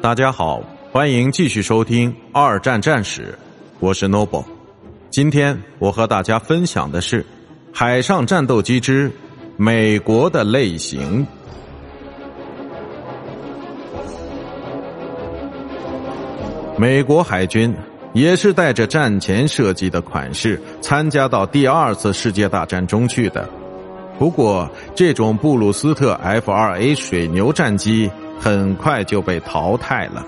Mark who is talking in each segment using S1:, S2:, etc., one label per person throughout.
S1: 大家好，欢迎继续收听《二战战史》，我是 Noble。今天我和大家分享的是海上战斗机之美国的类型。美国海军也是带着战前设计的款式参加到第二次世界大战中去的。不过，这种布鲁斯特 F-2A 水牛战机很快就被淘汰了。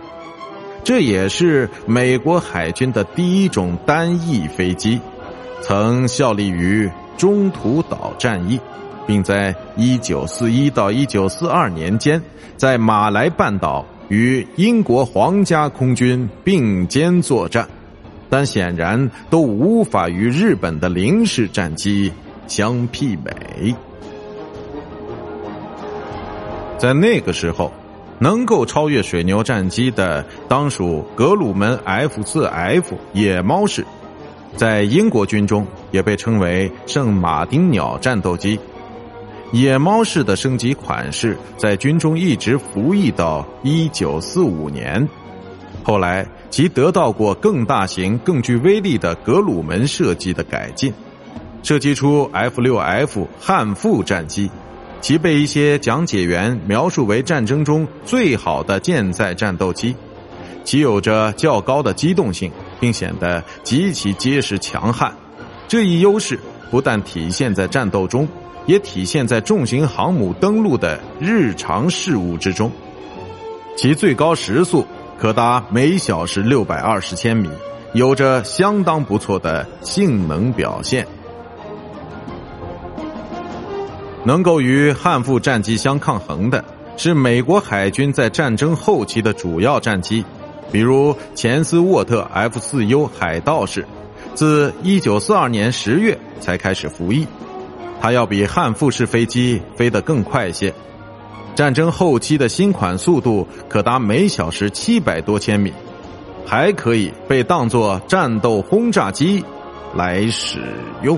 S1: 这也是美国海军的第一种单翼飞机，曾效力于中途岛战役，并在1941到1942年间在马来半岛。与英国皇家空军并肩作战，但显然都无法与日本的零式战机相媲美。在那个时候，能够超越水牛战机的，当属格鲁门 F 四 F 野猫式，在英国军中也被称为圣马丁鸟战斗机。野猫式的升级款式在军中一直服役到一九四五年，后来其得到过更大型、更具威力的格鲁门设计的改进，设计出 F 六 F 汉富战机，其被一些讲解员描述为战争中最好的舰载战斗机，其有着较高的机动性，并显得极其结实强悍。这一优势不但体现在战斗中。也体现在重型航母登陆的日常事务之中，其最高时速可达每小时六百二十千米，有着相当不错的性能表现。能够与汉富战机相抗衡的是美国海军在战争后期的主要战机，比如钱斯沃特 F 四 U 海盗式，自一九四二年十月才开始服役。它要比汉复式飞机飞得更快些，战争后期的新款速度可达每小时七百多千米，还可以被当作战斗轰炸机来使用。